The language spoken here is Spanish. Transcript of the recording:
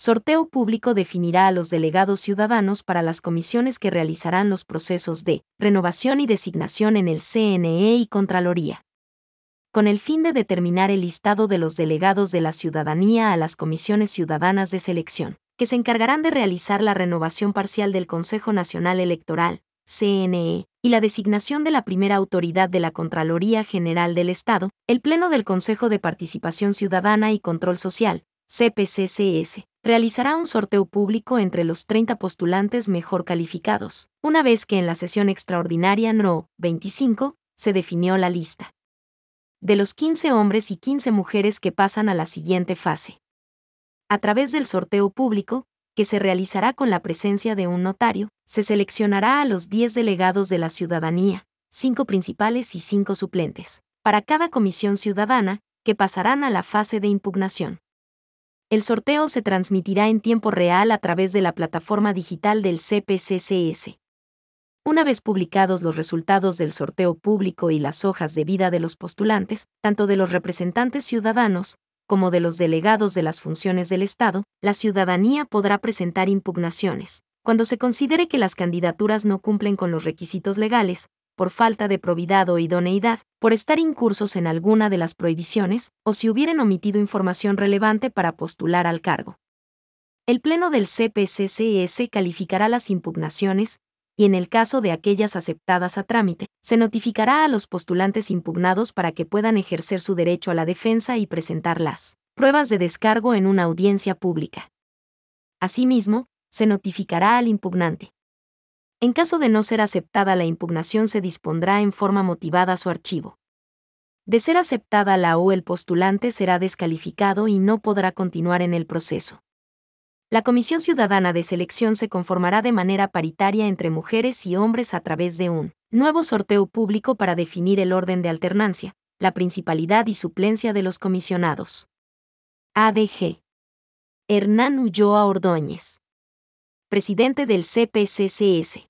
sorteo público definirá a los delegados ciudadanos para las comisiones que realizarán los procesos de renovación y designación en el CNE y Contraloría. Con el fin de determinar el listado de los delegados de la ciudadanía a las comisiones ciudadanas de selección, que se encargarán de realizar la renovación parcial del Consejo Nacional Electoral, CNE, y la designación de la primera autoridad de la Contraloría General del Estado, el Pleno del Consejo de Participación Ciudadana y Control Social, CPCCS, realizará un sorteo público entre los 30 postulantes mejor calificados, una vez que en la sesión extraordinaria No. 25 se definió la lista. De los 15 hombres y 15 mujeres que pasan a la siguiente fase. A través del sorteo público, que se realizará con la presencia de un notario, se seleccionará a los 10 delegados de la ciudadanía, 5 principales y 5 suplentes, para cada comisión ciudadana, que pasarán a la fase de impugnación. El sorteo se transmitirá en tiempo real a través de la plataforma digital del CPCCS. Una vez publicados los resultados del sorteo público y las hojas de vida de los postulantes, tanto de los representantes ciudadanos, como de los delegados de las funciones del Estado, la ciudadanía podrá presentar impugnaciones, cuando se considere que las candidaturas no cumplen con los requisitos legales, por falta de probidad o idoneidad, por estar incursos en alguna de las prohibiciones, o si hubieran omitido información relevante para postular al cargo. El Pleno del CPCCS calificará las impugnaciones, y en el caso de aquellas aceptadas a trámite, se notificará a los postulantes impugnados para que puedan ejercer su derecho a la defensa y presentar las pruebas de descargo en una audiencia pública. Asimismo, se notificará al impugnante, en caso de no ser aceptada la impugnación se dispondrá en forma motivada su archivo. De ser aceptada la o el postulante será descalificado y no podrá continuar en el proceso. La Comisión Ciudadana de Selección se conformará de manera paritaria entre mujeres y hombres a través de un nuevo sorteo público para definir el orden de alternancia, la principalidad y suplencia de los comisionados. ADG. Hernán Ulloa Ordóñez. Presidente del CPCCS.